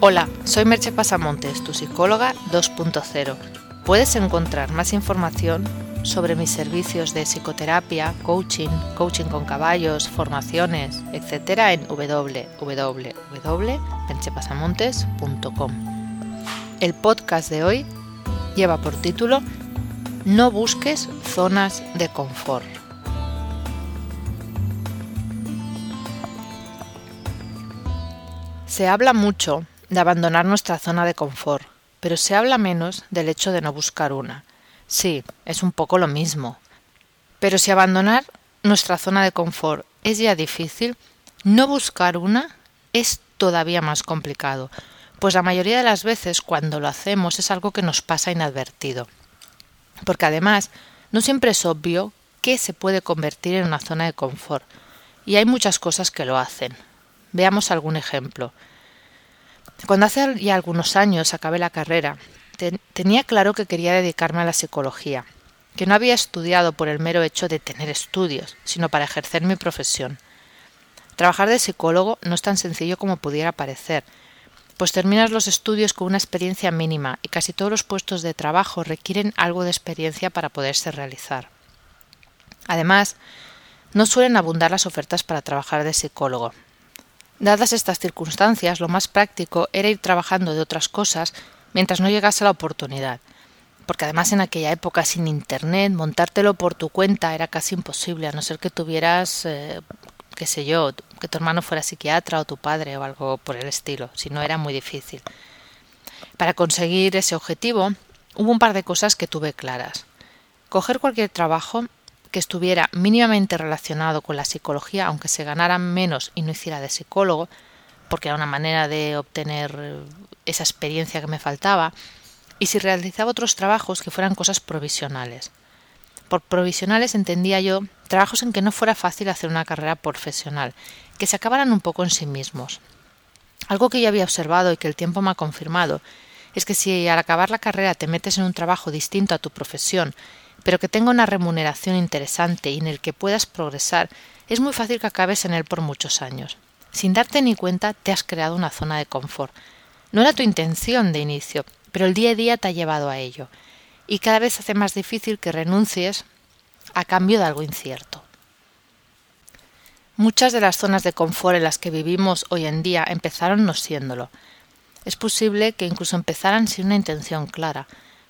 Hola, soy Merche Pasamontes, tu psicóloga 2.0. Puedes encontrar más información sobre mis servicios de psicoterapia, coaching, coaching con caballos, formaciones, etc. en www.merchepasamontes.com. El podcast de hoy lleva por título No busques zonas de confort. Se habla mucho de abandonar nuestra zona de confort, pero se habla menos del hecho de no buscar una. Sí, es un poco lo mismo. Pero si abandonar nuestra zona de confort es ya difícil, no buscar una es todavía más complicado, pues la mayoría de las veces cuando lo hacemos es algo que nos pasa inadvertido. Porque además, no siempre es obvio que se puede convertir en una zona de confort, y hay muchas cosas que lo hacen. Veamos algún ejemplo. Cuando hace ya algunos años acabé la carrera, tenía claro que quería dedicarme a la psicología, que no había estudiado por el mero hecho de tener estudios, sino para ejercer mi profesión. Trabajar de psicólogo no es tan sencillo como pudiera parecer, pues terminas los estudios con una experiencia mínima y casi todos los puestos de trabajo requieren algo de experiencia para poderse realizar. Además, no suelen abundar las ofertas para trabajar de psicólogo, Dadas estas circunstancias, lo más práctico era ir trabajando de otras cosas mientras no llegase la oportunidad, porque además en aquella época sin Internet montártelo por tu cuenta era casi imposible, a no ser que tuvieras, eh, qué sé yo, que tu hermano fuera psiquiatra o tu padre o algo por el estilo, si no era muy difícil. Para conseguir ese objetivo hubo un par de cosas que tuve claras. Coger cualquier trabajo que estuviera mínimamente relacionado con la psicología, aunque se ganara menos y no hiciera de psicólogo, porque era una manera de obtener esa experiencia que me faltaba, y si realizaba otros trabajos que fueran cosas provisionales. Por provisionales entendía yo trabajos en que no fuera fácil hacer una carrera profesional, que se acabaran un poco en sí mismos. Algo que yo había observado y que el tiempo me ha confirmado es que si al acabar la carrera te metes en un trabajo distinto a tu profesión pero que tenga una remuneración interesante y en el que puedas progresar, es muy fácil que acabes en él por muchos años. Sin darte ni cuenta, te has creado una zona de confort. No era tu intención de inicio, pero el día a día te ha llevado a ello, y cada vez hace más difícil que renuncies a cambio de algo incierto. Muchas de las zonas de confort en las que vivimos hoy en día empezaron no siéndolo. Es posible que incluso empezaran sin una intención clara,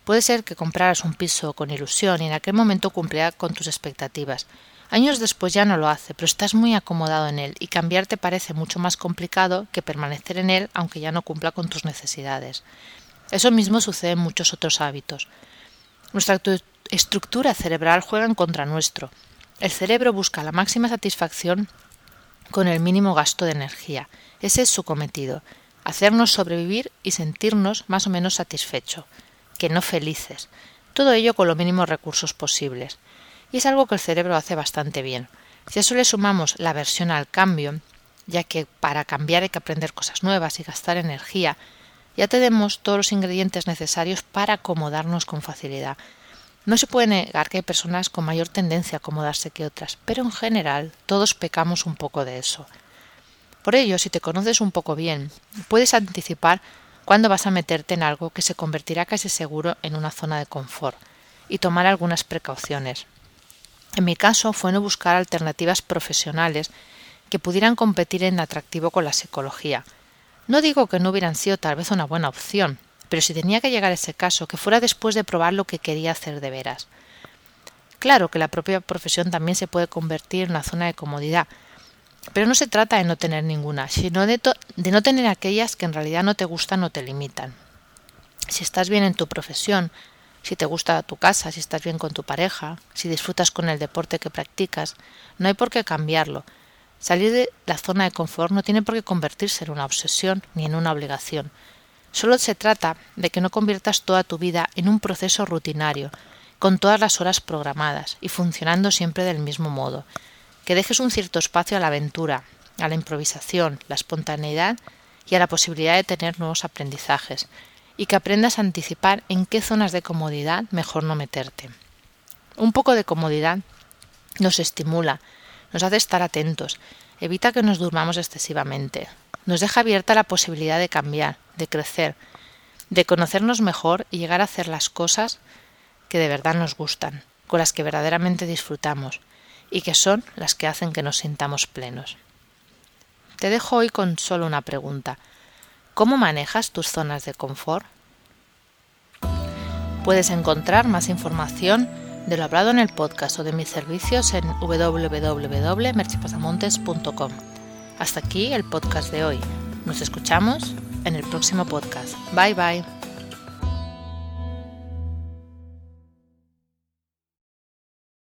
Puede ser que compraras un piso con ilusión y en aquel momento cumplirá con tus expectativas. Años después ya no lo hace, pero estás muy acomodado en él y cambiar te parece mucho más complicado que permanecer en él aunque ya no cumpla con tus necesidades. Eso mismo sucede en muchos otros hábitos. Nuestra estructura cerebral juega en contra nuestro. El cerebro busca la máxima satisfacción con el mínimo gasto de energía. Ese es su cometido, hacernos sobrevivir y sentirnos más o menos satisfecho que no felices. Todo ello con los mínimos recursos posibles. Y es algo que el cerebro hace bastante bien. Si a eso le sumamos la aversión al cambio, ya que para cambiar hay que aprender cosas nuevas y gastar energía, ya tenemos todos los ingredientes necesarios para acomodarnos con facilidad. No se puede negar que hay personas con mayor tendencia a acomodarse que otras, pero en general todos pecamos un poco de eso. Por ello, si te conoces un poco bien, puedes anticipar cuándo vas a meterte en algo que se convertirá casi seguro en una zona de confort y tomar algunas precauciones. En mi caso fue no buscar alternativas profesionales que pudieran competir en atractivo con la psicología. No digo que no hubieran sido tal vez una buena opción, pero si tenía que llegar ese caso, que fuera después de probar lo que quería hacer de veras. Claro que la propia profesión también se puede convertir en una zona de comodidad, pero no se trata de no tener ninguna, sino de, no tener aquellas que en realidad no te gustan o te limitan. Si estás bien en tu profesión, si te gusta tu casa, si estás bien con tu pareja, si disfrutas con el deporte que practicas, no hay por qué cambiarlo. Salir de la zona de confort no tiene por qué convertirse en una obsesión ni en una obligación. Solo se trata de que no conviertas toda tu vida en un proceso rutinario, con todas las horas programadas y funcionando siempre del mismo modo, que dejes un cierto espacio a la aventura, a la improvisación, la espontaneidad y a la posibilidad de tener nuevos aprendizajes, y que aprendas a anticipar en qué zonas de comodidad mejor no meterte. Un poco de comodidad nos estimula, nos hace estar atentos, evita que nos durmamos excesivamente, nos deja abierta la posibilidad de cambiar, de crecer, de conocernos mejor y llegar a hacer las cosas que de verdad nos gustan, con las que verdaderamente disfrutamos y que son las que hacen que nos sintamos plenos. Te dejo hoy con solo una pregunta. ¿Cómo manejas tus zonas de confort? Puedes encontrar más información de lo hablado en el podcast o de mis servicios en www.merchipasamontes.com. Hasta aquí el podcast de hoy. Nos escuchamos en el próximo podcast. Bye bye.